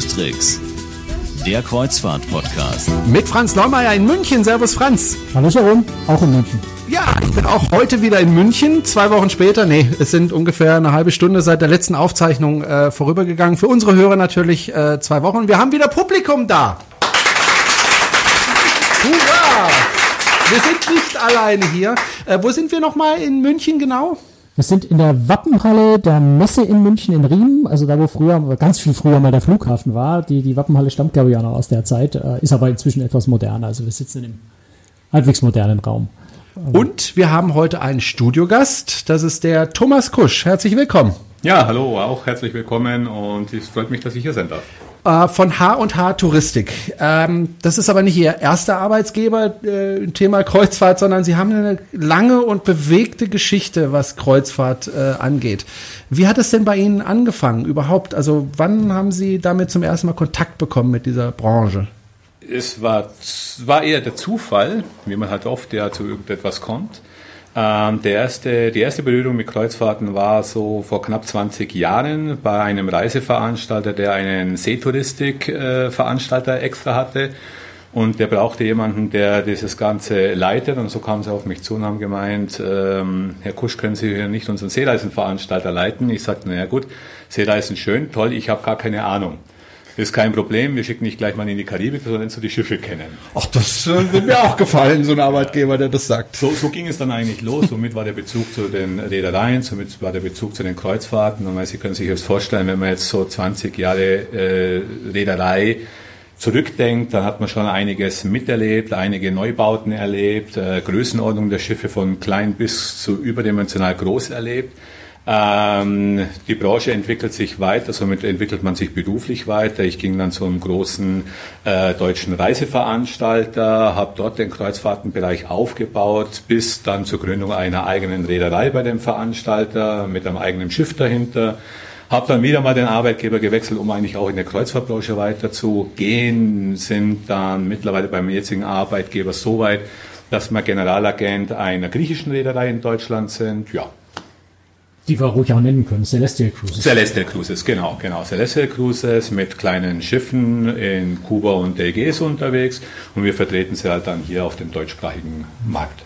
Tricks, der Kreuzfahrt-Podcast. Mit Franz Neumeier in München. Servus Franz. Hallo Sharon, auch in München. Ja, ich bin auch heute wieder in München. Zwei Wochen später, nee, es sind ungefähr eine halbe Stunde seit der letzten Aufzeichnung äh, vorübergegangen. Für unsere Hörer natürlich äh, zwei Wochen. Wir haben wieder Publikum da. Hurra! Wir sind nicht alleine hier. Äh, wo sind wir nochmal in München genau? Wir sind in der Wappenhalle der Messe in München in Riemen, also da, wo früher, ganz viel früher mal der Flughafen war. Die, die Wappenhalle stammt, glaube ich, auch noch aus der Zeit, äh, ist aber inzwischen etwas moderner. Also wir sitzen in einem halbwegs modernen Raum. Und wir haben heute einen Studiogast. Das ist der Thomas Kusch. Herzlich willkommen. Ja, hallo, auch herzlich willkommen und es freut mich, dass ich hier sein darf. Äh, von H&H Touristik. Ähm, das ist aber nicht Ihr erster Arbeitsgeber äh, im Thema Kreuzfahrt, sondern Sie haben eine lange und bewegte Geschichte, was Kreuzfahrt äh, angeht. Wie hat es denn bei Ihnen angefangen überhaupt? Also wann haben Sie damit zum ersten Mal Kontakt bekommen mit dieser Branche? Es war, war eher der Zufall, wie man halt oft ja zu irgendetwas kommt. Ähm, der erste, die erste Berührung mit Kreuzfahrten war so vor knapp 20 Jahren bei einem Reiseveranstalter, der einen Seetouristik-Veranstalter äh, extra hatte. Und der brauchte jemanden, der dieses Ganze leitet. Und so kamen sie auf mich zu und haben gemeint, ähm, Herr Kusch, können Sie hier nicht unseren Seereisenveranstalter leiten? Ich sagte, naja gut, Seereisen schön, toll, ich habe gar keine Ahnung. Ist kein Problem, wir schicken nicht gleich mal in die Karibik, sondern so die Schiffe kennen. Ach, das äh, wird mir auch gefallen, so ein Arbeitgeber, der das sagt. So, so ging es dann eigentlich los. Somit war der Bezug zu den Reedereien, somit war der Bezug zu den Kreuzfahrten. Und Sie können sich das vorstellen, wenn man jetzt so 20 Jahre äh, Reederei zurückdenkt, dann hat man schon einiges miterlebt, einige Neubauten erlebt, äh, Größenordnung der Schiffe von klein bis zu überdimensional groß erlebt. Ähm, die Branche entwickelt sich weiter, somit entwickelt man sich beruflich weiter. Ich ging dann zu einem großen äh, deutschen Reiseveranstalter, habe dort den Kreuzfahrtenbereich aufgebaut, bis dann zur Gründung einer eigenen Reederei bei dem Veranstalter mit einem eigenen Schiff dahinter. Habe dann wieder mal den Arbeitgeber gewechselt, um eigentlich auch in der Kreuzfahrtbranche weiterzugehen. Sind dann mittlerweile beim jetzigen Arbeitgeber so weit, dass wir Generalagent einer griechischen Reederei in Deutschland sind. Ja, die wir ruhig auch nennen können, Celestial Cruises. Celestial Cruises, genau, genau. Celestial Cruises mit kleinen Schiffen in Kuba und der Ägäis unterwegs und wir vertreten sie halt dann hier auf dem deutschsprachigen Markt.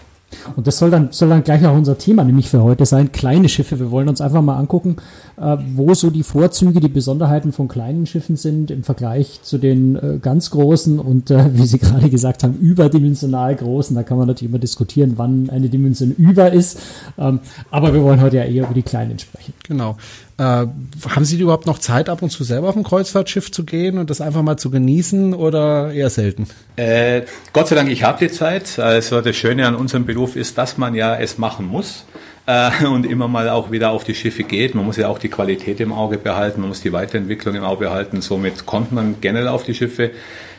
Und das soll dann, soll dann gleich auch unser Thema nämlich für heute sein, kleine Schiffe. Wir wollen uns einfach mal angucken, äh, wo so die Vorzüge, die Besonderheiten von kleinen Schiffen sind im Vergleich zu den äh, ganz großen und äh, wie Sie gerade gesagt haben, überdimensional großen. Da kann man natürlich immer diskutieren, wann eine Dimension über ist. Ähm, aber wir wollen heute ja eher über die kleinen sprechen. Genau. Äh, haben Sie überhaupt noch Zeit, ab und zu selber auf ein Kreuzfahrtschiff zu gehen und das einfach mal zu genießen oder eher selten? Äh, Gott sei Dank, ich habe die Zeit. Also das Schöne an unserem Beruf ist, dass man ja es machen muss äh, und immer mal auch wieder auf die Schiffe geht. Man muss ja auch die Qualität im Auge behalten, man muss die Weiterentwicklung im Auge behalten. Somit kommt man generell auf die Schiffe.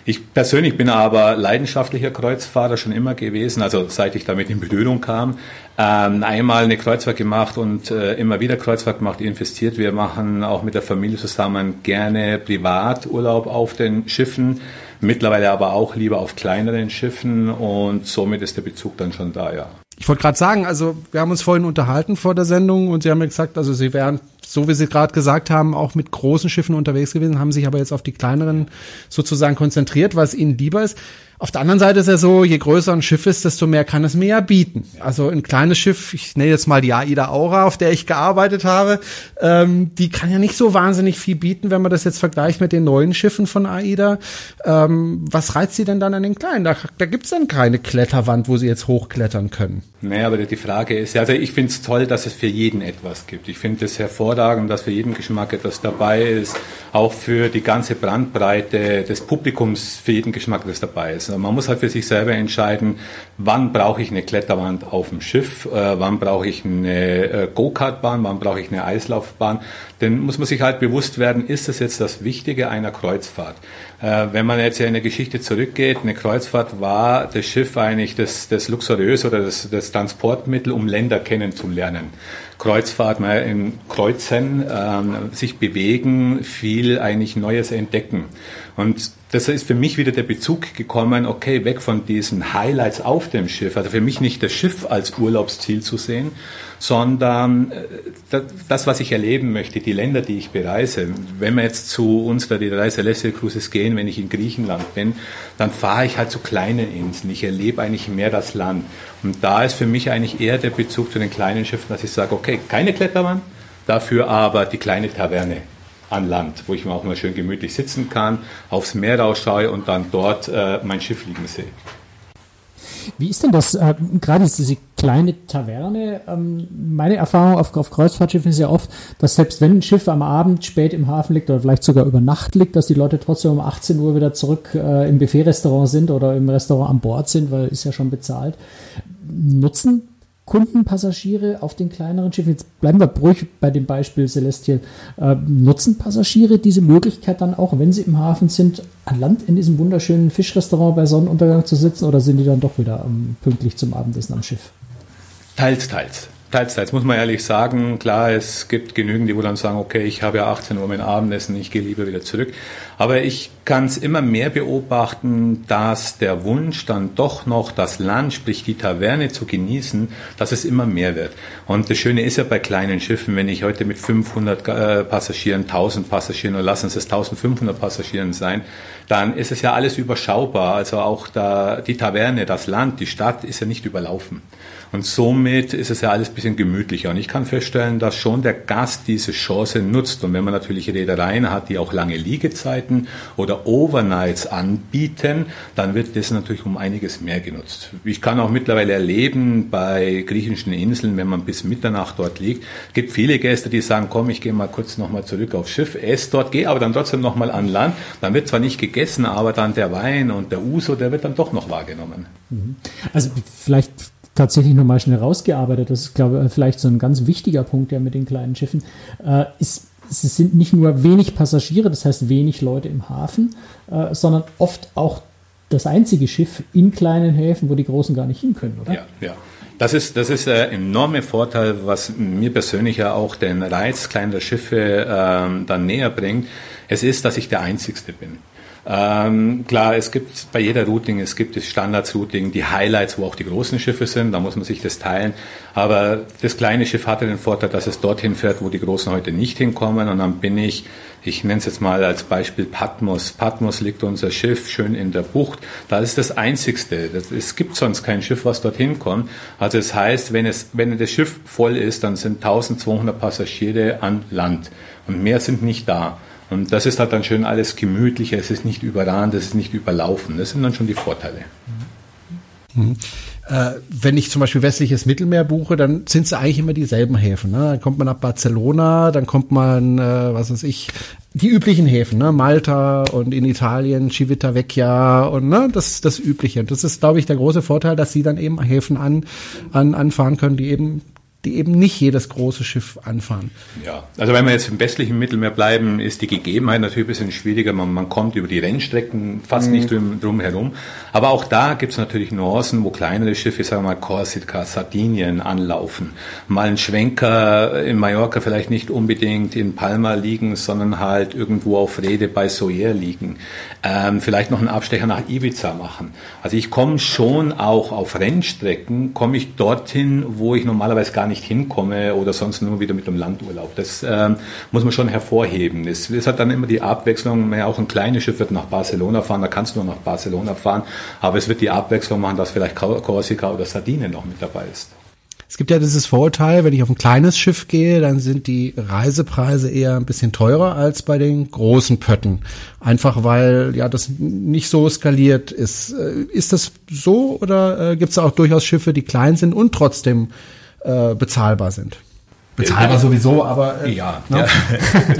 Ich persönlich bin aber leidenschaftlicher Kreuzfahrer schon immer gewesen, also seit ich damit in Berührung kam. Ähm, einmal eine Kreuzfahrt gemacht und äh, immer wieder Kreuzfahrt gemacht, investiert. Wir machen auch mit der Familie zusammen gerne Privaturlaub auf den Schiffen, mittlerweile aber auch lieber auf kleineren Schiffen und somit ist der Bezug dann schon da, ja. Ich wollte gerade sagen, also wir haben uns vorhin unterhalten vor der Sendung und Sie haben mir gesagt, also Sie wären, so wie Sie gerade gesagt haben, auch mit großen Schiffen unterwegs gewesen, haben sich aber jetzt auf die kleineren sozusagen konzentriert, was Ihnen lieber ist. Auf der anderen Seite ist ja so, je größer ein Schiff ist, desto mehr kann es mir ja bieten. Also ein kleines Schiff, ich nenne jetzt mal die AIDA Aura, auf der ich gearbeitet habe, ähm, die kann ja nicht so wahnsinnig viel bieten, wenn man das jetzt vergleicht mit den neuen Schiffen von AIDA. Ähm, was reizt sie denn dann an den kleinen? Da, da gibt's dann keine Kletterwand, wo sie jetzt hochklettern können. Naja, aber die Frage ist, also ich finde es toll, dass es für jeden etwas gibt. Ich finde es hervorragend, dass für jeden Geschmack etwas dabei ist, auch für die ganze Brandbreite des Publikums für jeden Geschmack etwas dabei ist. Also man muss halt für sich selber entscheiden, wann brauche ich eine Kletterwand auf dem Schiff, äh, wann brauche ich eine äh, Go-Kart-Bahn, wann brauche ich eine Eislaufbahn. Denn muss man sich halt bewusst werden, ist das jetzt das Wichtige einer Kreuzfahrt? Äh, wenn man jetzt in der Geschichte zurückgeht, eine Kreuzfahrt war das Schiff eigentlich das, das Luxuriös oder das, das Transportmittel, um Länder kennenzulernen. Kreuzfahrt, mal in Kreuzen, ähm, sich bewegen, viel eigentlich Neues entdecken. Und das ist für mich wieder der Bezug gekommen, okay, weg von diesen Highlights auf dem Schiff. Also für mich nicht das Schiff als Urlaubsziel zu sehen, sondern äh, das, was ich erleben möchte, die Länder, die ich bereise. Wenn wir jetzt zu unserer Reise Celestial Cruises gehen, wenn ich in Griechenland bin, dann fahre ich halt zu kleinen Inseln. Ich erlebe eigentlich mehr das Land. Und da ist für mich eigentlich eher der Bezug zu den kleinen Schiffen, dass ich sage, okay, keine Kletterwand, dafür aber die kleine Taverne an Land, wo ich mir auch mal schön gemütlich sitzen kann, aufs Meer rausschaue und dann dort äh, mein Schiff liegen sehe. Wie ist denn das, äh, gerade diese kleine Taverne? Ähm, meine Erfahrung auf, auf Kreuzfahrtschiffen ist ja oft, dass selbst wenn ein Schiff am Abend spät im Hafen liegt oder vielleicht sogar über Nacht liegt, dass die Leute trotzdem um 18 Uhr wieder zurück äh, im Buffet-Restaurant sind oder im Restaurant an Bord sind, weil ist ja schon bezahlt. Nutzen Kundenpassagiere auf den kleineren Schiffen, jetzt bleiben wir ruhig bei dem Beispiel Celestial, äh, nutzen Passagiere diese Möglichkeit dann auch, wenn sie im Hafen sind, an Land in diesem wunderschönen Fischrestaurant bei Sonnenuntergang zu sitzen oder sind die dann doch wieder ähm, pünktlich zum Abendessen am Schiff? Teils, teils. Teils, teils, muss man ehrlich sagen. Klar, es gibt genügend, die wo dann sagen, okay, ich habe ja 18 Uhr mein Abendessen, ich gehe lieber wieder zurück. Aber ich kann es immer mehr beobachten, dass der Wunsch dann doch noch das Land, sprich die Taverne zu genießen, dass es immer mehr wird. Und das Schöne ist ja bei kleinen Schiffen, wenn ich heute mit 500 äh, Passagieren, 1000 Passagieren oder lassen es 1500 Passagieren sein, dann ist es ja alles überschaubar. Also auch da, die Taverne, das Land, die Stadt ist ja nicht überlaufen. Und somit ist es ja alles ein bisschen gemütlicher. Und ich kann feststellen, dass schon der Gast diese Chance nutzt. Und wenn man natürlich Reedereien hat, die auch lange Liegezeiten oder Overnights anbieten, dann wird das natürlich um einiges mehr genutzt. Ich kann auch mittlerweile erleben, bei griechischen Inseln, wenn man bis Mitternacht dort liegt, gibt viele Gäste, die sagen, komm, ich gehe mal kurz nochmal zurück aufs Schiff, esse dort, gehe aber dann trotzdem nochmal an Land. Dann wird zwar nicht gegessen, aber dann der Wein und der Uso, der wird dann doch noch wahrgenommen. Mhm. Also vielleicht tatsächlich nochmal schnell rausgearbeitet. Das ist, glaube ich, vielleicht so ein ganz wichtiger Punkt ja mit den kleinen Schiffen. Äh, ist, es sind nicht nur wenig Passagiere, das heißt wenig Leute im Hafen, äh, sondern oft auch das einzige Schiff in kleinen Häfen, wo die Großen gar nicht hin können, oder? Ja, ja. Das ist, das ist ein enormer Vorteil, was mir persönlich ja auch den Reiz kleiner Schiffe ähm, dann näher bringt. Es ist, dass ich der Einzigste bin. Ähm, klar, es gibt bei jeder Routing, es gibt das Standards-Routing, die Highlights, wo auch die großen Schiffe sind, da muss man sich das teilen. Aber das kleine Schiff hatte den Vorteil, dass es dorthin fährt, wo die großen heute nicht hinkommen. Und dann bin ich, ich nenne es jetzt mal als Beispiel Patmos. Patmos liegt unser Schiff schön in der Bucht. Da ist das einzigste. Das, es gibt sonst kein Schiff, was dorthin kommt. Also es das heißt, wenn es, wenn das Schiff voll ist, dann sind 1200 Passagiere an Land. Und mehr sind nicht da. Und das ist halt dann schön alles gemütlicher, es ist nicht überrahnt, es ist nicht überlaufen. Das sind dann schon die Vorteile. Mhm. Äh, wenn ich zum Beispiel westliches Mittelmeer buche, dann sind es eigentlich immer dieselben Häfen. Ne? Dann kommt man nach Barcelona, dann kommt man, äh, was weiß ich, die üblichen Häfen, ne? Malta und in Italien Civitavecchia und ne, das das übliche. Das ist, glaube ich, der große Vorteil, dass sie dann eben Häfen an, an anfahren können, die eben die eben nicht jedes große Schiff anfahren. Ja, also wenn wir jetzt im westlichen Mittelmeer bleiben, ist die Gegebenheit natürlich ein bisschen schwieriger. Man, man kommt über die Rennstrecken fast mhm. nicht drum, drum, herum. Aber auch da gibt es natürlich Nuancen, wo kleinere Schiffe, sagen wir mal Korsika, Sardinien anlaufen. Mal ein Schwenker in Mallorca vielleicht nicht unbedingt in Palma liegen, sondern halt irgendwo auf Rede bei Soyer liegen. Ähm, vielleicht noch einen Abstecher nach Ibiza machen. Also ich komme schon auch auf Rennstrecken, komme ich dorthin, wo ich normalerweise gar nicht hinkomme oder sonst nur wieder mit einem Landurlaub. Das ähm, muss man schon hervorheben. Es ist halt dann immer die Abwechslung, wenn auch ein kleines Schiff wird nach Barcelona fahren, da kannst du nur nach Barcelona fahren, aber es wird die Abwechslung machen, dass vielleicht Korsika oder Sardinien noch mit dabei ist. Es gibt ja dieses Vorurteil, wenn ich auf ein kleines Schiff gehe, dann sind die Reisepreise eher ein bisschen teurer als bei den großen Pötten. Einfach weil ja das nicht so skaliert ist. Äh, ist das so oder äh, gibt es auch durchaus Schiffe, die klein sind und trotzdem äh, bezahlbar sind. Bezahlbar sowieso, aber. Äh, ja, ne?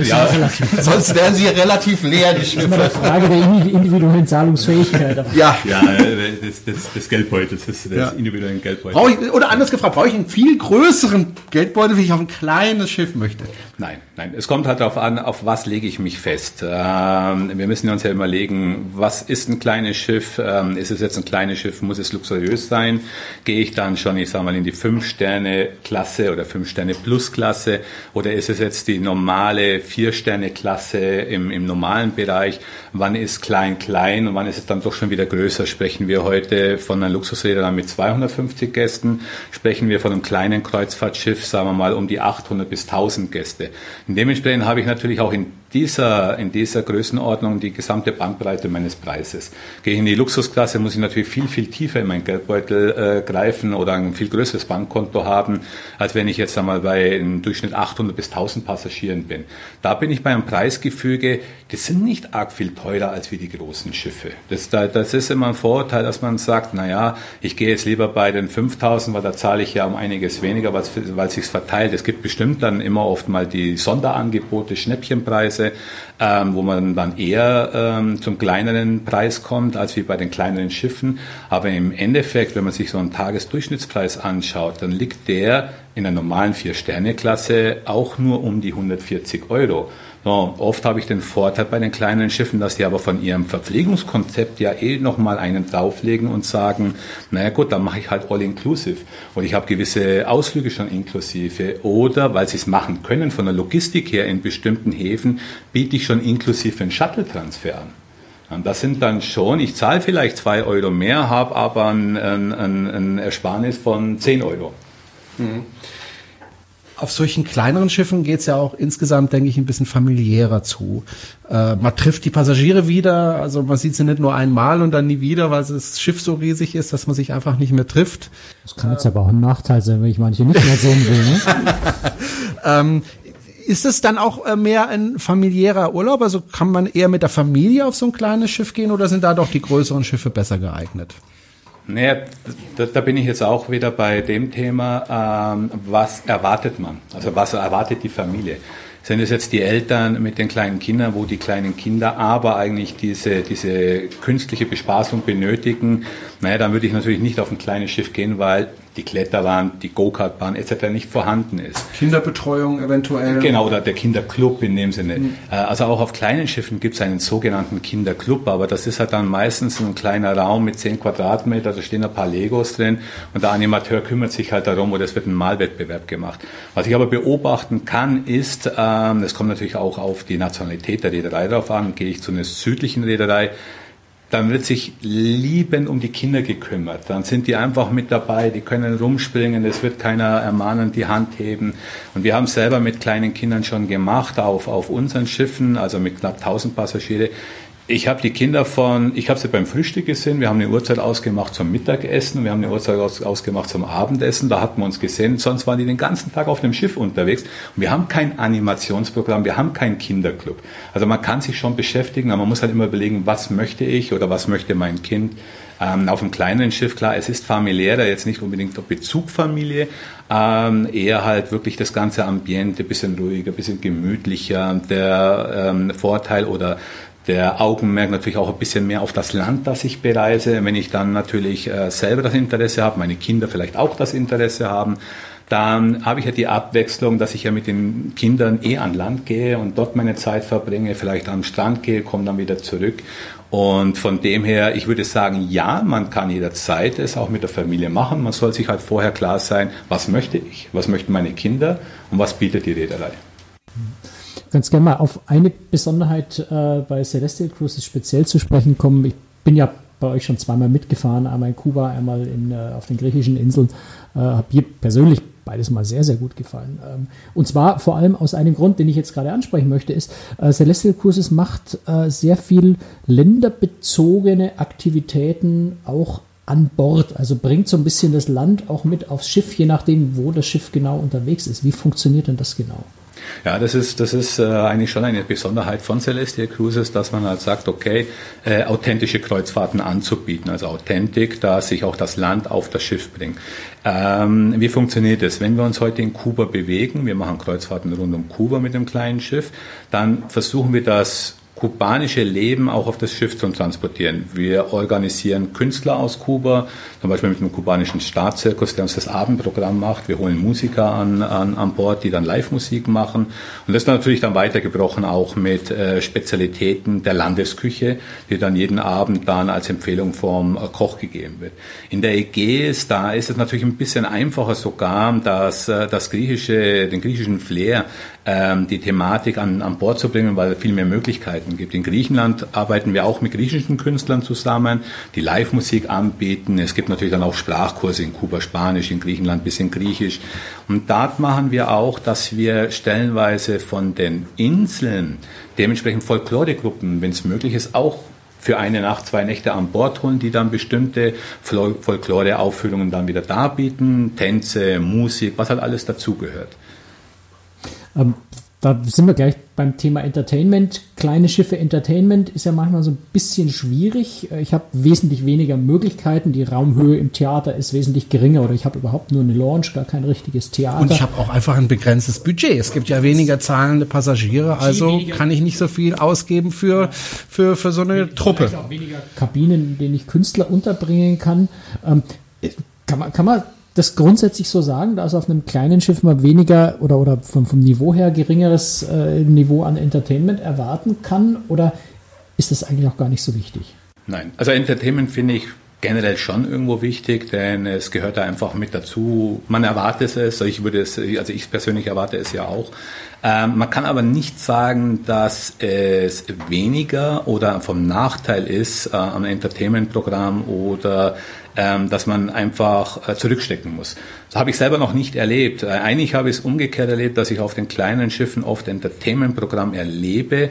ja. Sonst wären sie relativ leer, die Schiffe. Das ist immer eine Frage der individuellen Zahlungsfähigkeit. ja, ja äh, des, des, des Geldbeutels, des, des ja. individuellen Geldbeutels. Ich, oder anders gefragt, brauche ich einen viel größeren Geldbeutel, wenn ich auf ein kleines Schiff möchte? Nein, nein. Es kommt halt darauf an, auf was lege ich mich fest. Ähm, wir müssen uns ja überlegen, was ist ein kleines Schiff? Ähm, ist es jetzt ein kleines Schiff? Muss es luxuriös sein? Gehe ich dann schon, ich sag mal, in die 5-Sterne-Klasse oder 5-Sterne-Plus? Plusklasse oder ist es jetzt die normale Vier-Sterne-Klasse im, im normalen Bereich? Wann ist klein klein und wann ist es dann doch schon wieder größer? Sprechen wir heute von einer Luxusreederei mit 250 Gästen? Sprechen wir von einem kleinen Kreuzfahrtschiff, sagen wir mal, um die 800 bis 1000 Gäste? Dementsprechend habe ich natürlich auch in dieser, in dieser Größenordnung die gesamte Bandbreite meines Preises. Gehe ich in die Luxusklasse, muss ich natürlich viel, viel tiefer in meinen Geldbeutel äh, greifen oder ein viel größeres Bankkonto haben, als wenn ich jetzt einmal bei im Durchschnitt 800 bis 1000 Passagieren bin. Da bin ich bei einem Preisgefüge, die sind nicht arg viel teurer als wie die großen Schiffe. Das, das ist immer ein Vorurteil, dass man sagt, na ja, ich gehe jetzt lieber bei den 5000, weil da zahle ich ja um einiges weniger, weil es sich verteilt. Es gibt bestimmt dann immer oft mal die Sonderangebote, Schnäppchenpreise, ähm, wo man dann eher ähm, zum kleineren Preis kommt als wie bei den kleineren Schiffen. Aber im Endeffekt, wenn man sich so einen Tagesdurchschnittspreis anschaut, dann liegt der in der normalen Vier-Sterne-Klasse auch nur um die 140 Euro. So, oft habe ich den Vorteil bei den kleinen Schiffen, dass sie aber von ihrem Verpflegungskonzept ja eh nochmal einen drauflegen und sagen, naja gut, dann mache ich halt all-inclusive. Und ich habe gewisse Ausflüge schon inklusive. Oder, weil sie es machen können von der Logistik her in bestimmten Häfen, biete ich schon inklusive einen Shuttle-Transfer an. Das sind dann schon, ich zahle vielleicht zwei Euro mehr, habe aber ein, ein, ein Ersparnis von zehn Euro. Mhm auf solchen kleineren Schiffen geht's ja auch insgesamt, denke ich, ein bisschen familiärer zu. Äh, man trifft die Passagiere wieder, also man sieht sie nicht nur einmal und dann nie wieder, weil das Schiff so riesig ist, dass man sich einfach nicht mehr trifft. Das kann jetzt aber auch ein Nachteil sein, wenn ich manche nicht mehr sehen will. Ne? ähm, ist es dann auch äh, mehr ein familiärer Urlaub? Also kann man eher mit der Familie auf so ein kleines Schiff gehen oder sind da doch die größeren Schiffe besser geeignet? Naja, da, da bin ich jetzt auch wieder bei dem Thema, ähm, was erwartet man? Also was erwartet die Familie? Sind es jetzt die Eltern mit den kleinen Kindern, wo die kleinen Kinder aber eigentlich diese, diese künstliche Bespaßung benötigen? Naja, dann würde ich natürlich nicht auf ein kleines Schiff gehen, weil die Kletterbahn, die Go-Kart-Bahn etc. nicht vorhanden ist. Kinderbetreuung eventuell. Genau, oder der Kinderclub in dem Sinne. Mhm. Also auch auf kleinen Schiffen gibt es einen sogenannten Kinderclub, aber das ist halt dann meistens ein kleiner Raum mit 10 Quadratmeter, da stehen ein paar Legos drin und der Animateur kümmert sich halt darum oder es wird ein Malwettbewerb gemacht. Was ich aber beobachten kann, ist, ähm, es kommt natürlich auch auf die Nationalität der Reederei drauf an, gehe ich zu einer südlichen Reederei, dann wird sich liebend um die Kinder gekümmert. Dann sind die einfach mit dabei, die können rumspringen, es wird keiner ermahnen, die Hand heben. Und wir haben selber mit kleinen Kindern schon gemacht auf, auf unseren Schiffen, also mit knapp 1000 Passagiere. Ich habe die Kinder von, ich habe sie beim Frühstück gesehen, wir haben eine Uhrzeit ausgemacht zum Mittagessen, wir haben eine Uhrzeit aus, ausgemacht zum Abendessen, da hatten wir uns gesehen, sonst waren die den ganzen Tag auf dem Schiff unterwegs. Und wir haben kein Animationsprogramm, wir haben keinen Kinderclub. Also man kann sich schon beschäftigen, aber man muss halt immer überlegen, was möchte ich oder was möchte mein Kind. Ähm, auf einem kleineren Schiff, klar, es ist familiärer, jetzt nicht unbedingt Bezugfamilie, ähm, eher halt wirklich das ganze Ambiente, bisschen ruhiger, bisschen gemütlicher. Der ähm, Vorteil oder der Augenmerk natürlich auch ein bisschen mehr auf das Land, das ich bereise. Wenn ich dann natürlich äh, selber das Interesse habe, meine Kinder vielleicht auch das Interesse haben, dann habe ich ja die Abwechslung, dass ich ja mit den Kindern eh an Land gehe und dort meine Zeit verbringe, vielleicht am Strand gehe, komme dann wieder zurück. Und von dem her, ich würde sagen, ja, man kann jederzeit es auch mit der Familie machen. Man soll sich halt vorher klar sein, was möchte ich, was möchten meine Kinder und was bietet die Reederei ganz gerne mal auf eine Besonderheit äh, bei Celestial Cruises speziell zu sprechen kommen. Ich bin ja bei euch schon zweimal mitgefahren, einmal in Kuba, einmal in, äh, auf den griechischen Inseln. Äh, habe mir persönlich beides mal sehr, sehr gut gefallen. Ähm, und zwar vor allem aus einem Grund, den ich jetzt gerade ansprechen möchte, ist, äh, Celestial Cruises macht äh, sehr viel länderbezogene Aktivitäten auch an Bord, also bringt so ein bisschen das Land auch mit aufs Schiff, je nachdem, wo das Schiff genau unterwegs ist. Wie funktioniert denn das genau? Ja, das ist, das ist äh, eigentlich schon eine Besonderheit von Celestial Cruises, dass man halt sagt, okay, äh, authentische Kreuzfahrten anzubieten, also Authentik, dass sich auch das Land auf das Schiff bringt. Ähm, wie funktioniert das? Wenn wir uns heute in Kuba bewegen, wir machen Kreuzfahrten rund um Kuba mit dem kleinen Schiff, dann versuchen wir das kubanische Leben auch auf das Schiff zu transportieren. Wir organisieren Künstler aus Kuba, zum Beispiel mit dem kubanischen Staatszirkus, der uns das Abendprogramm macht. Wir holen Musiker an, an, an Bord, die dann Live-Musik machen. Und das ist natürlich dann weitergebrochen auch mit äh, Spezialitäten der Landesküche, die dann jeden Abend dann als Empfehlung vom äh, Koch gegeben wird. In der Ägäis, da ist es natürlich ein bisschen einfacher sogar, dass äh, das griechische, den griechischen Flair ähm, die Thematik an, an Bord zu bringen, weil es viel mehr Möglichkeiten gibt. In Griechenland arbeiten wir auch mit griechischen Künstlern zusammen, die Live-Musik anbieten. Es gibt natürlich dann auch Sprachkurse in Kuba Spanisch, in Griechenland bisschen Griechisch. Und dort machen wir auch, dass wir stellenweise von den Inseln dementsprechend Folkloregruppen, wenn es möglich ist, auch für eine Nacht, zwei Nächte an Bord holen, die dann bestimmte Folklore-Aufführungen dann wieder darbieten, Tänze, Musik, was halt alles dazugehört. Ähm, da sind wir gleich beim Thema Entertainment. Kleine Schiffe Entertainment ist ja manchmal so ein bisschen schwierig. Äh, ich habe wesentlich weniger Möglichkeiten. Die Raumhöhe im Theater ist wesentlich geringer oder ich habe überhaupt nur eine Launch, gar kein richtiges Theater. Und ich habe auch einfach ein begrenztes Budget. Es gibt ja weniger zahlende Passagiere, also kann ich nicht so viel ausgeben für, für, für so eine Truppe. Auch weniger Kabinen, in denen ich Künstler unterbringen kann. Ähm, kann man, kann man das grundsätzlich so sagen, dass auf einem kleinen Schiff man weniger oder, oder vom, vom Niveau her geringeres äh, Niveau an Entertainment erwarten kann? Oder ist das eigentlich auch gar nicht so wichtig? Nein, also Entertainment finde ich generell schon irgendwo wichtig, denn es gehört da einfach mit dazu. Man erwartet es, ich würde es, also ich persönlich erwarte es ja auch. Ähm, man kann aber nicht sagen, dass es weniger oder vom Nachteil ist äh, am Entertainment-Programm oder ähm, dass man einfach äh, zurückstecken muss. Das habe ich selber noch nicht erlebt. Äh, eigentlich habe ich es umgekehrt erlebt, dass ich auf den kleinen Schiffen oft Entertainment-Programm erlebe,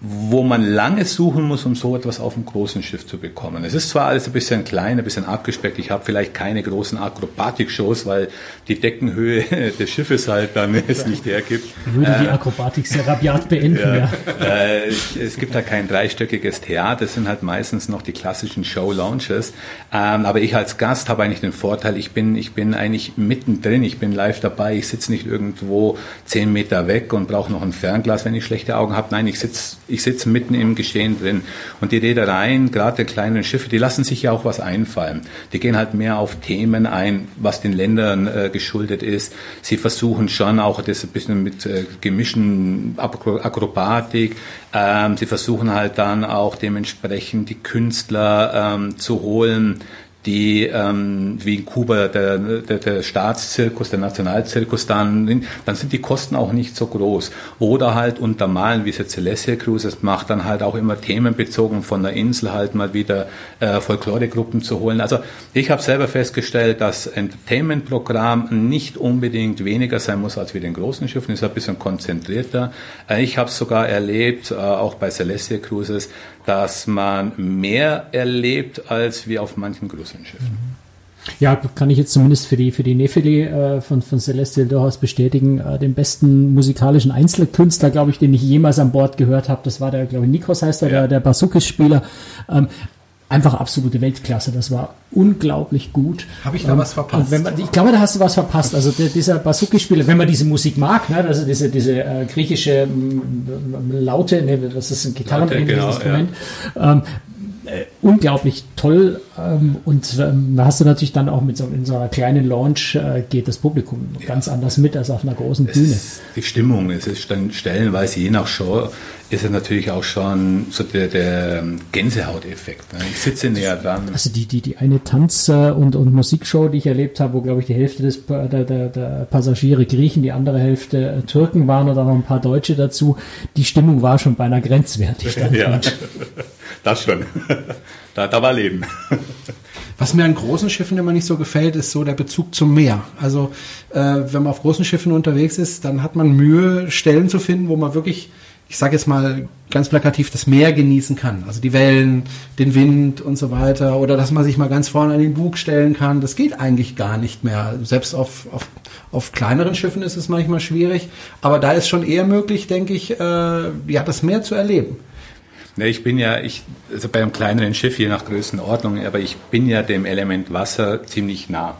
wo man lange suchen muss, um so etwas auf dem großen Schiff zu bekommen. Es ist zwar alles ein bisschen klein, ein bisschen abgespeckt. Ich habe vielleicht keine großen Akrobatik-Shows, weil die Deckenhöhe des Schiffes halt dann es nicht hergibt. Würde die äh, Akrobatik sehr rabiat beenden, ja. ja. Äh, es gibt halt kein dreistöckiges Theater, es sind halt meistens noch die klassischen Show-Launches. Ähm, aber ich als Gast habe eigentlich den Vorteil, ich bin, ich bin eigentlich mittendrin, ich bin live dabei, ich sitze nicht irgendwo zehn Meter weg und brauche noch ein Fernglas, wenn ich schlechte Augen habe. Nein, ich sitze ich sitze mitten im Geschehen drin. Und die Reedereien, gerade der kleinen Schiffe, die lassen sich ja auch was einfallen. Die gehen halt mehr auf Themen ein, was den Ländern äh, geschuldet ist. Sie versuchen schon auch das ein bisschen mit äh, gemischten Akrobatik. Ähm, sie versuchen halt dann auch dementsprechend die Künstler ähm, zu holen, die ähm, wie in Kuba der, der, der Staatszirkus, der Nationalzirkus, dann, dann sind die Kosten auch nicht so groß. Oder halt untermalen, wie es jetzt Celestia Cruises macht, dann halt auch immer themenbezogen von der Insel halt mal wieder äh, Folkloregruppen zu holen. Also ich habe selber festgestellt, dass Entertainment-Programm nicht unbedingt weniger sein muss als wie den großen Schiffen, ist ein bisschen konzentrierter. Äh, ich habe es sogar erlebt, äh, auch bei Celestia Cruises, dass man mehr erlebt als wie auf manchen größeren Schiffen. Ja, kann ich jetzt zumindest für die, für die Nefeli äh, von, von Celestial durchaus bestätigen. Äh, den besten musikalischen Einzelkünstler, glaube ich, den ich jemals an Bord gehört habe, das war der, glaube ich, Nikos heißt er, ja. der, der Basukis-Spieler. Ähm, einfach absolute Weltklasse. Das war unglaublich gut. Habe ich da ähm, was verpasst? Man, ich glaube, da hast du was verpasst. Also der, dieser Basuki-Spieler, wenn man diese Musik mag, ne, also diese, diese äh, griechische Laute, ne, das ist ein gitarrenähnliches genau, Instrument, ja. ähm, äh, unglaublich toll ähm, und ähm, da hast du natürlich dann auch mit so, in so einer kleinen Launch äh, geht das Publikum ja. ganz anders mit als auf einer großen Bühne. die Stimmung, es ist dann stellenweise je nach Show ist es natürlich auch schon so der, der Gänsehauteffekt. Ne? Ich sitze näher dran. Also die, die, die eine Tanz- und, und Musikshow, die ich erlebt habe, wo glaube ich die Hälfte des, der, der, der Passagiere Griechen, die andere Hälfte äh, Türken waren oder noch ein paar Deutsche dazu, die Stimmung war schon beinahe grenzwertig. ja, das schon. Da, da war Leben. Was mir an großen Schiffen immer nicht so gefällt, ist so der Bezug zum Meer. Also äh, wenn man auf großen Schiffen unterwegs ist, dann hat man Mühe, Stellen zu finden, wo man wirklich, ich sage jetzt mal ganz plakativ, das Meer genießen kann. Also die Wellen, den Wind und so weiter. Oder dass man sich mal ganz vorne an den Bug stellen kann. Das geht eigentlich gar nicht mehr. Selbst auf, auf, auf kleineren Schiffen ist es manchmal schwierig. Aber da ist schon eher möglich, denke ich, äh, ja, das Meer zu erleben. Ne, ich bin ja, ich, also bei einem kleineren Schiff, je nach Größenordnung, aber ich bin ja dem Element Wasser ziemlich nah.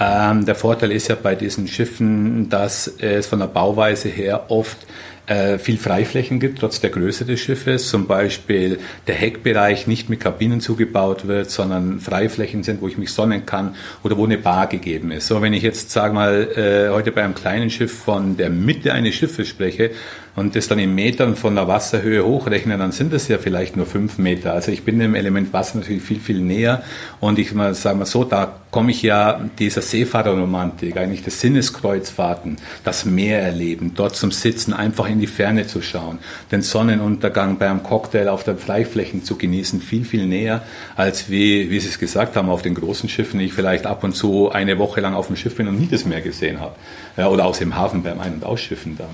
Ähm, der Vorteil ist ja bei diesen Schiffen, dass es von der Bauweise her oft äh, viel Freiflächen gibt, trotz der Größe des Schiffes. Zum Beispiel der Heckbereich nicht mit Kabinen zugebaut wird, sondern Freiflächen sind, wo ich mich sonnen kann oder wo eine Bar gegeben ist. So, wenn ich jetzt, sage mal, äh, heute bei einem kleinen Schiff von der Mitte eines Schiffes spreche, und das dann in Metern von der Wasserhöhe hochrechnen, dann sind es ja vielleicht nur fünf Meter. Also ich bin dem Element Wasser natürlich viel, viel näher. Und ich mal sagen wir so, da komme ich ja dieser Seefahrerromantik, eigentlich des Sinneskreuzfahrten, das Meer erleben, dort zum Sitzen, einfach in die Ferne zu schauen, den Sonnenuntergang beim Cocktail auf den Freiflächen zu genießen, viel, viel näher, als wie, wie Sie es gesagt haben, auf den großen Schiffen, ich vielleicht ab und zu eine Woche lang auf dem Schiff bin und nie das Meer gesehen habe. Ja, oder aus dem Hafen beim Ein- und Ausschiffen dann.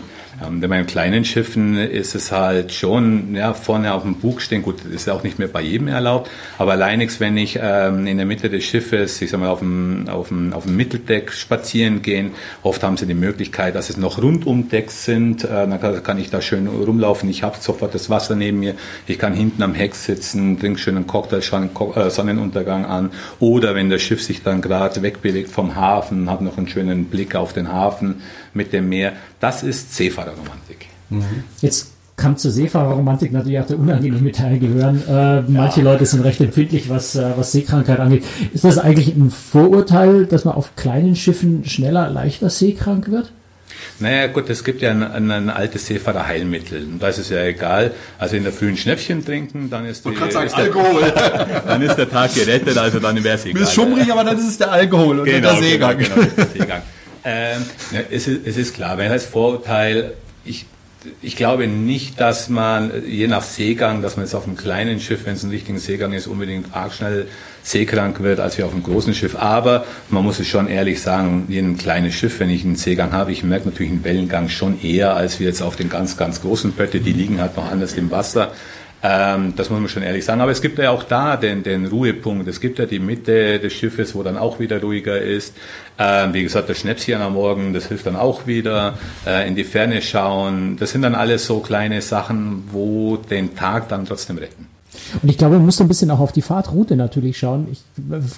Ähm, bei meinen kleinen Schiffen ist es halt schon, ja, vorne auf dem Bug stehen, gut, ist auch nicht mehr bei jedem erlaubt, aber alleinigst, wenn ich ähm, in der Mitte des Schiffes, ich sag mal, auf dem, auf dem, auf dem Mitteldeck spazieren gehen, oft haben sie die Möglichkeit, dass es noch Rundumdecks sind, äh, dann kann, kann, ich da schön rumlaufen, ich habe sofort das Wasser neben mir, ich kann hinten am Heck sitzen, trinke schön einen Cocktail, schaue einen äh, Sonnenuntergang an. Oder wenn das Schiff sich dann gerade wegbewegt vom Hafen, hat noch einen schönen Blick auf den Hafen mit dem Meer, das ist Seefahrerromantik. Mhm. Jetzt kann zur Seefahrerromantik natürlich auch der unangenehme Teil gehören. Äh, manche ja. Leute sind recht empfindlich, was, äh, was Seekrankheit angeht. Ist das eigentlich ein Vorurteil, dass man auf kleinen Schiffen schneller, leichter seekrank wird? Naja gut, es gibt ja ein, ein, ein altes Seefahrerheilmittel. Und da ist es ja egal. Also in der frühen Schnäppchen trinken, dann ist, die, sagen, ist Alkohol. dann ist der Tag gerettet, also dann wäre es egal. Du bist schummrig, aber dann ist es der Alkohol und genau, der Seegang. Genau, genau, der Seegang. Ähm, es, ist, es ist klar, wenn das Vorurteil, ich ich glaube nicht, dass man, je nach Seegang, dass man jetzt auf einem kleinen Schiff, wenn es ein richtiger Seegang ist, unbedingt arg schnell seekrank wird, als wir auf einem großen Schiff. Aber man muss es schon ehrlich sagen, in einem kleinen Schiff, wenn ich einen Seegang habe, ich merke natürlich einen Wellengang schon eher, als wir jetzt auf den ganz, ganz großen Bötte, die liegen halt noch anders im Wasser. Ähm, das muss man schon ehrlich sagen. Aber es gibt ja auch da den, den Ruhepunkt. Es gibt ja die Mitte des Schiffes, wo dann auch wieder ruhiger ist. Ähm, wie gesagt, das Schnäpschen am Morgen, das hilft dann auch wieder. Äh, in die Ferne schauen. Das sind dann alles so kleine Sachen, wo den Tag dann trotzdem retten. Und ich glaube, man muss so ein bisschen auch auf die Fahrtroute natürlich schauen. Ich,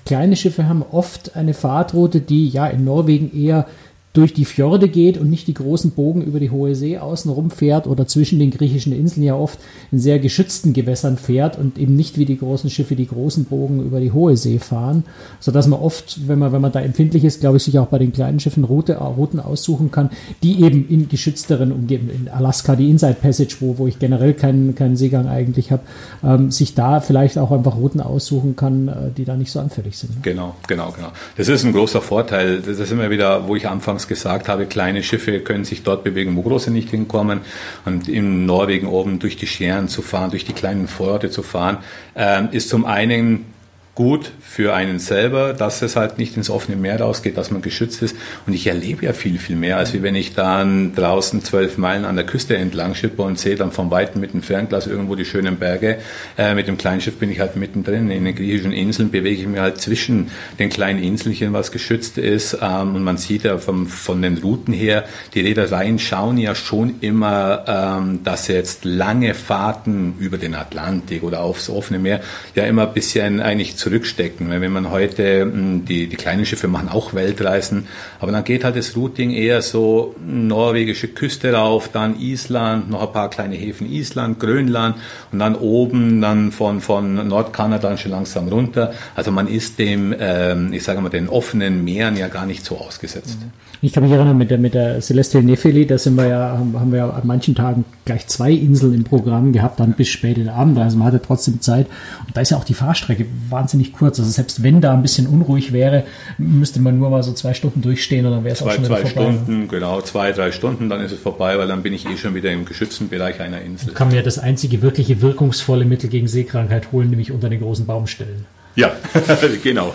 kleine Schiffe haben oft eine Fahrtroute, die ja in Norwegen eher durch die Fjorde geht und nicht die großen Bogen über die hohe See außenrum fährt oder zwischen den griechischen Inseln ja oft in sehr geschützten Gewässern fährt und eben nicht wie die großen Schiffe die großen Bogen über die hohe See fahren, so dass man oft, wenn man wenn man da empfindlich ist, glaube ich, sich auch bei den kleinen Schiffen Route, Routen aussuchen kann, die eben in geschützteren Umgebungen, in Alaska die Inside Passage, wo wo ich generell keinen keinen Seegang eigentlich habe, ähm, sich da vielleicht auch einfach Routen aussuchen kann, äh, die da nicht so anfällig sind. Genau, genau, genau. Das ist ein großer Vorteil. Das ist immer wieder, wo ich anfangs anfangs gesagt habe, kleine Schiffe können sich dort bewegen, wo große nicht hinkommen. Und in Norwegen oben durch die Scheren zu fahren, durch die kleinen Vororte zu fahren, äh, ist zum einen gut für einen selber, dass es halt nicht ins offene Meer rausgeht, dass man geschützt ist. Und ich erlebe ja viel, viel mehr, als wie wenn ich dann draußen zwölf Meilen an der Küste entlang schippe und sehe dann vom Weiten mit dem Fernglas irgendwo die schönen Berge. Äh, mit dem kleinen Schiff bin ich halt mittendrin. In den griechischen Inseln bewege ich mich halt zwischen den kleinen Inselchen, was geschützt ist. Ähm, und man sieht ja vom, von den Routen her, die Reedereien schauen ja schon immer, ähm, dass jetzt lange Fahrten über den Atlantik oder aufs offene Meer ja immer ein bisschen eigentlich zurückstecken. Wenn man heute, hm, die, die kleinen Schiffe machen auch Weltreisen, aber dann geht halt das Routing eher so norwegische Küste rauf, dann Island, noch ein paar kleine Häfen Island, Grönland und dann oben dann von, von Nordkanada schon langsam runter. Also man ist dem, ähm, ich sage mal, den offenen Meeren ja gar nicht so ausgesetzt. Ich kann mich erinnern, mit der, mit der Celestial Nephili, da sind wir ja, haben wir ja an manchen Tagen gleich zwei Inseln im Programm gehabt, dann bis spät in den Abend, also man hatte trotzdem Zeit. Und da ist ja auch die Fahrstrecke wahnsinnig kurz. Also selbst wenn da ein bisschen unruhig wäre, müsste man nur mal so zwei Stunden durchstehen und dann wäre es auch schon wieder zwei vorbei. Stunden, genau, zwei, drei Stunden, dann ist es vorbei, weil dann bin ich eh schon wieder im geschützten Bereich einer Insel. Dann kann ja das einzige wirkliche wirkungsvolle Mittel gegen Seekrankheit holen, nämlich unter den großen Baum stellen. Ja, genau.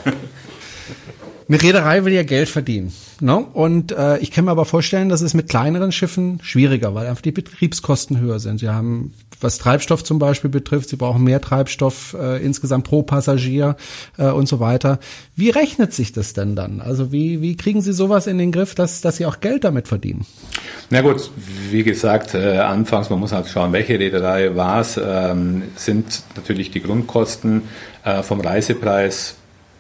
Eine Reederei will ja Geld verdienen. Ne? Und äh, ich kann mir aber vorstellen, dass es mit kleineren Schiffen schwieriger, weil einfach die Betriebskosten höher sind. Sie haben, was Treibstoff zum Beispiel betrifft, sie brauchen mehr Treibstoff äh, insgesamt pro Passagier äh, und so weiter. Wie rechnet sich das denn dann? Also wie, wie kriegen Sie sowas in den Griff, dass, dass Sie auch Geld damit verdienen? Na gut, wie gesagt, äh, anfangs, man muss halt schauen, welche Reederei war es, ähm, sind natürlich die Grundkosten äh, vom Reisepreis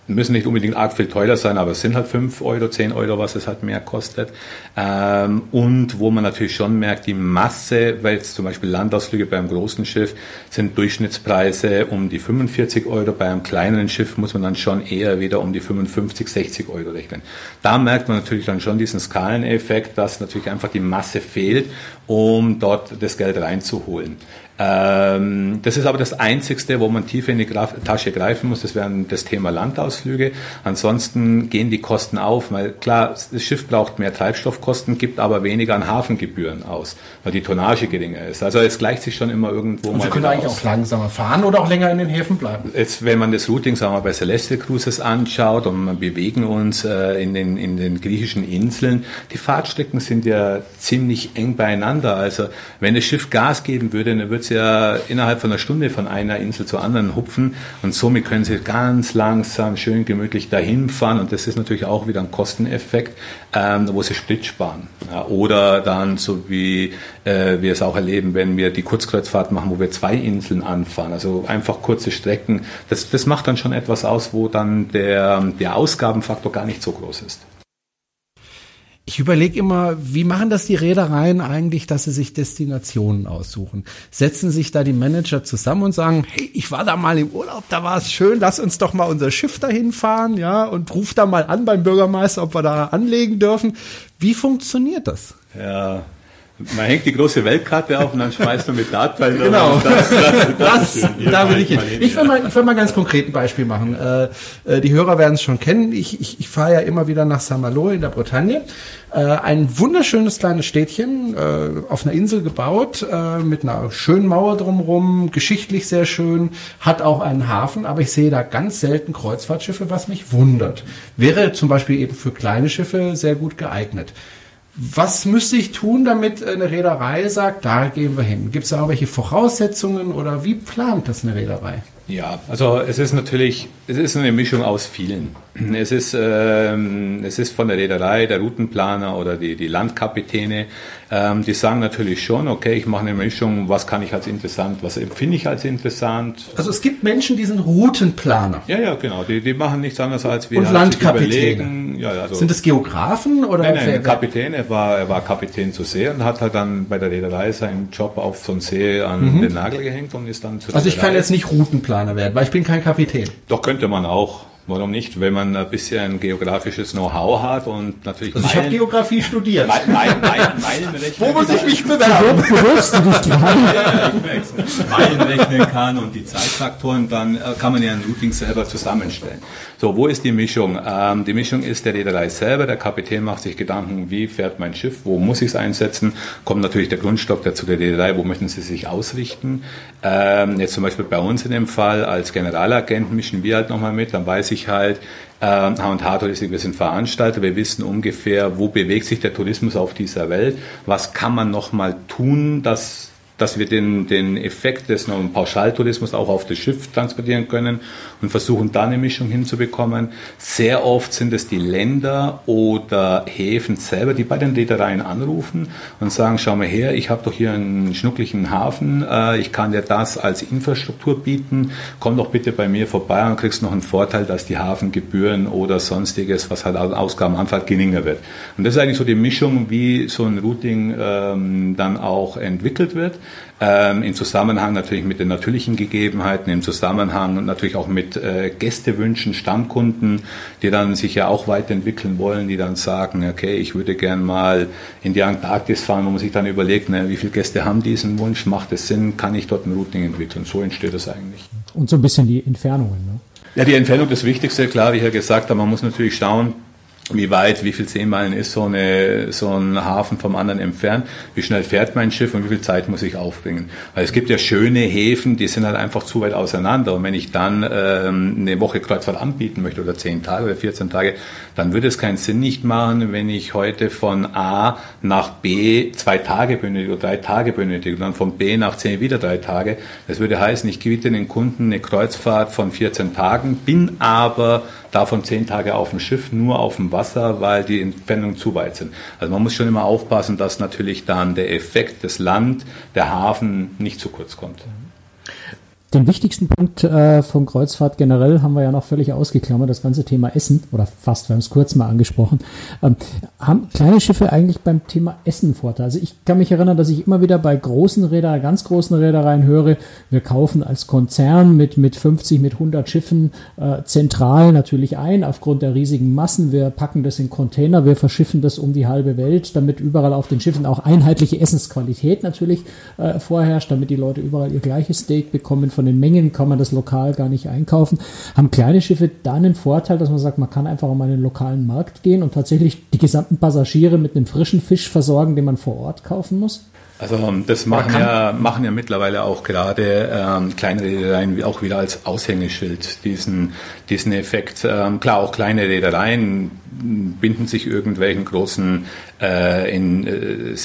müssen nicht unbedingt arg viel teurer sein, aber es sind halt 5 Euro, 10 Euro, was es halt mehr kostet. Ähm, und wo man natürlich schon merkt, die Masse, weil jetzt zum Beispiel Landausflüge beim großen Schiff sind Durchschnittspreise um die 45 Euro, bei einem kleineren Schiff muss man dann schon eher wieder um die 55, 60 Euro rechnen. Da merkt man natürlich dann schon diesen Skaleneffekt, dass natürlich einfach die Masse fehlt, um dort das Geld reinzuholen. Ähm, das ist aber das Einzigste, wo man tiefer in die Tasche greifen muss. Das wäre das Thema Landausflüge. Ansonsten gehen die Kosten auf, weil klar, das Schiff braucht mehr Treibstoffkosten, gibt aber weniger an Hafengebühren aus, weil die Tonnage geringer ist. Also es gleicht sich schon immer irgendwo Und mal Sie können eigentlich aus. auch langsamer fahren oder auch länger in den Häfen bleiben. Jetzt, wenn man das Routing sagen wir, bei Celestial Cruises anschaut und wir bewegen uns äh, in, den, in den griechischen Inseln, die Fahrtstrecken sind ja ziemlich eng beieinander. Also wenn das Schiff Gas geben würde, dann würde es ja innerhalb von einer Stunde von einer Insel zur anderen hupfen und somit können sie ganz langsam, schön gemütlich dahin fahren und das ist natürlich auch wieder ein Kosteneffekt, ähm, wo sie Sprit sparen. Ja, oder dann so wie äh, wir es auch erleben, wenn wir die Kurzkreuzfahrt machen, wo wir zwei Inseln anfahren, also einfach kurze Strecken, das, das macht dann schon etwas aus, wo dann der, der Ausgabenfaktor gar nicht so groß ist. Ich überlege immer, wie machen das die Reedereien eigentlich, dass sie sich Destinationen aussuchen? Setzen sich da die Manager zusammen und sagen, hey, ich war da mal im Urlaub, da war es schön, lass uns doch mal unser Schiff dahin fahren, ja, und ruf da mal an beim Bürgermeister, ob wir da anlegen dürfen. Wie funktioniert das? Ja, man hängt die große Weltkarte auf und dann schmeißt man mit Dartpfeilen Genau. Das, das, Das, das, da will ich hin. Ich will mal, ich will mal ganz konkret ein Beispiel machen. Äh, äh, die Hörer werden es schon kennen. Ich, ich, ich fahre ja immer wieder nach Saint-Malo in der Bretagne. Äh, ein wunderschönes kleines Städtchen, äh, auf einer Insel gebaut, äh, mit einer schönen Mauer drumherum, geschichtlich sehr schön, hat auch einen Hafen, aber ich sehe da ganz selten Kreuzfahrtschiffe, was mich wundert. Wäre zum Beispiel eben für kleine Schiffe sehr gut geeignet. Was müsste ich tun, damit eine Reederei sagt, da gehen wir hin? Gibt es da irgendwelche Voraussetzungen oder wie plant das eine Reederei? Ja, also es ist natürlich, es ist eine Mischung aus vielen. Es ist, ähm, es ist von der Reederei, der Routenplaner oder die, die Landkapitäne, ähm, die sagen natürlich schon, okay, ich mache eine Mischung, was kann ich als interessant, was empfinde ich als interessant. Also es gibt Menschen, die sind Routenplaner. Ja, ja, genau, die, die machen nichts anderes als wir Und halt Landkapitäne. Ja, also, Sind es Geografen oder? Nein, nein, Kapitän, er war, er war Kapitän zur See und hat halt dann bei der Reederei seinen Job auf so einen See an den Nagel gehängt und ist dann Mhm. Also ich kann jetzt nicht Routenplaner werden, weil ich bin kein Kapitän. Doch könnte man auch. Warum nicht? Wenn man ein bisschen geografisches Know-how hat und natürlich Also ich habe Geografie studiert. Meilen- Meilen- Meilen- Meilen rechnen Wo muss ich mich bewerben? Bewirb- Bewirbst du dich gerade? Meilen rechnen kann und die Zeitfaktoren, dann äh, kann man ja ein Routing selber zusammenstellen. So, wo ist die Mischung? Ähm, die Mischung ist der Reederei selber. Der Kapitän macht sich Gedanken, wie fährt mein Schiff, wo muss ich es einsetzen? Kommt natürlich der Grundstock dazu der Reederei, wo möchten sie sich ausrichten? Ähm, jetzt zum Beispiel bei uns in dem Fall als Generalagent mischen wir halt nochmal mit, dann weiß ich halt, ähm, H&H Touristik, wir sind Veranstalter, wir wissen ungefähr, wo bewegt sich der Tourismus auf dieser Welt, was kann man nochmal tun, dass dass wir den, den Effekt des Pauschaltourismus auch auf das Schiff transportieren können und versuchen da eine Mischung hinzubekommen. Sehr oft sind es die Länder oder Häfen selber, die bei den Reedereien anrufen und sagen, schau mal her, ich habe doch hier einen schnucklichen Hafen, äh, ich kann dir das als Infrastruktur bieten, komm doch bitte bei mir vorbei und kriegst noch einen Vorteil, dass die Hafengebühren oder sonstiges, was halt Ausgaben anfällt, geringer wird. Und das ist eigentlich so die Mischung, wie so ein Routing ähm, dann auch entwickelt wird. Ähm, Im Zusammenhang natürlich mit den natürlichen Gegebenheiten, im Zusammenhang natürlich auch mit äh, Gästewünschen, Stammkunden, die dann sich ja auch weiterentwickeln wollen, die dann sagen, okay, ich würde gern mal in die Antarktis fahren, wo man sich dann überlegt, ne, wie viele Gäste haben diesen Wunsch, macht es Sinn, kann ich dort ein Routing entwickeln? So entsteht das eigentlich. Und so ein bisschen die Entfernungen. Ne? Ja, die Entfernung das Wichtigste, klar, wie ich ja gesagt habe, man muss natürlich schauen, wie weit, wie viel Seemeilen ist so, eine, so ein Hafen vom anderen entfernt, wie schnell fährt mein Schiff und wie viel Zeit muss ich aufbringen. Weil es gibt ja schöne Häfen, die sind halt einfach zu weit auseinander und wenn ich dann ähm, eine Woche Kreuzfahrt anbieten möchte oder zehn Tage oder 14 Tage, dann würde es keinen Sinn nicht machen, wenn ich heute von A nach B zwei Tage benötige oder drei Tage benötige und dann von B nach C wieder drei Tage. Das würde heißen, ich biete den Kunden eine Kreuzfahrt von 14 Tagen, bin aber davon zehn Tage auf dem Schiff, nur auf dem Wasser, weil die Entfernungen zu weit sind. Also man muss schon immer aufpassen, dass natürlich dann der Effekt des Land, der Hafen nicht zu kurz kommt. Den wichtigsten Punkt äh, von Kreuzfahrt generell haben wir ja noch völlig ausgeklammert, das ganze Thema Essen, oder fast, wir haben es kurz mal angesprochen. Ähm, haben kleine Schiffe eigentlich beim Thema Essen Vorteil? Also ich kann mich erinnern, dass ich immer wieder bei großen Rädern, ganz großen Reedereien höre, wir kaufen als Konzern mit, mit 50, mit 100 Schiffen äh, zentral natürlich ein, aufgrund der riesigen Massen. Wir packen das in Container, wir verschiffen das um die halbe Welt, damit überall auf den Schiffen auch einheitliche Essensqualität natürlich äh, vorherrscht, damit die Leute überall ihr gleiches Steak bekommen von den Mengen kann man das lokal gar nicht einkaufen. Haben kleine Schiffe da einen Vorteil, dass man sagt, man kann einfach um einen lokalen Markt gehen und tatsächlich die gesamten Passagiere mit einem frischen Fisch versorgen, den man vor Ort kaufen muss? Also das machen ja, machen ja mittlerweile auch gerade ähm, kleine Reedereien auch wieder als Aushängeschild diesen, diesen Effekt. Ähm, klar, auch kleine Reedereien binden sich irgendwelchen großen äh, in, äh,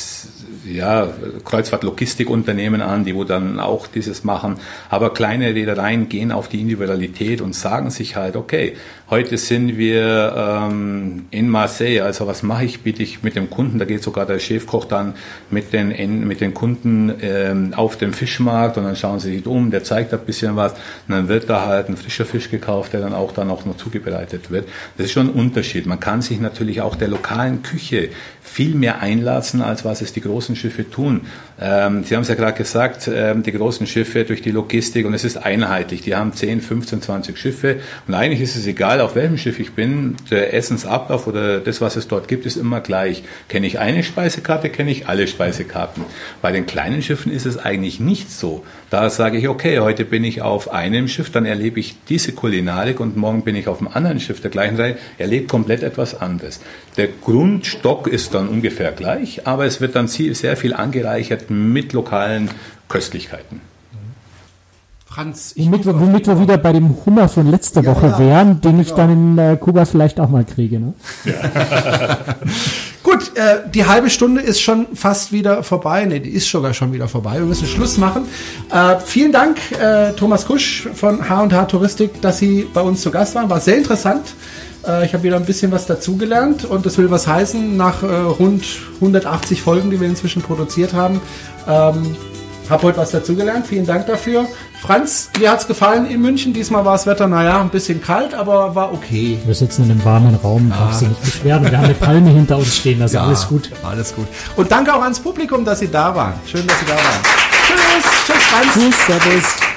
ja, Kreuzfahrt-Logistikunternehmen an, die wo dann auch dieses machen. Aber kleine Reedereien gehen auf die Individualität und sagen sich halt, okay, heute sind wir ähm, in Marseille, also was mache ich, biete ich mit dem Kunden, da geht sogar der Chefkoch dann mit den, mit den Kunden ähm, auf dem Fischmarkt und dann schauen sie sich um, der zeigt ein bisschen was und dann wird da halt ein frischer Fisch gekauft, der dann auch dann auch noch zubereitet wird. Das ist schon ein Unterschied. Man kann sich natürlich auch der lokalen Küche viel mehr einlassen, als was es die großen Schiffe tun. Ähm, Sie haben es ja gerade gesagt, ähm, die großen Schiffe durch die Logistik und es ist einheitlich. Die haben 10, 15, 20 Schiffe und eigentlich ist es egal, auf welchem Schiff ich bin. Der Essensablauf oder das, was es dort gibt, ist immer gleich. Kenne ich eine Speisekarte, kenne ich alle Speisekarten. Bei den kleinen Schiffen ist es eigentlich nicht so. Da sage ich, okay, heute bin ich auf einem Schiff, dann erlebe ich diese Kulinarik und morgen bin ich auf einem anderen Schiff der gleichen Reihe, erlebe komplett etwas anderes. Der Grundstock ist dann ungefähr gleich, aber es wird dann sehr viel angereichert mit lokalen Köstlichkeiten. Franz, womit, wir, womit wir wieder bei dem Hummer von letzter ja, Woche ja, wären, den genau. ich dann in äh, Kuba vielleicht auch mal kriege. Ne? Ja. Gut, äh, die halbe Stunde ist schon fast wieder vorbei. Ne, die ist sogar schon wieder vorbei. Wir müssen Schluss machen. Äh, vielen Dank, äh, Thomas Kusch von H&H Touristik, dass Sie bei uns zu Gast waren. War sehr interessant. Äh, ich habe wieder ein bisschen was dazugelernt und das will was heißen. Nach äh, rund 180 Folgen, die wir inzwischen produziert haben, ähm, habe heute was dazugelernt. Vielen Dank dafür. Franz, wie hat's gefallen in München? Diesmal war das Wetter, naja, ein bisschen kalt, aber war okay. Wir sitzen in einem warmen Raum, ja. darfst du nicht beschweren. Wir haben eine Palme hinter uns stehen, also ja, alles gut. Alles gut. Und danke auch ans Publikum, dass Sie da waren. Schön, dass Sie da waren. Tschüss, tschüss Franz. Tschüss, servus.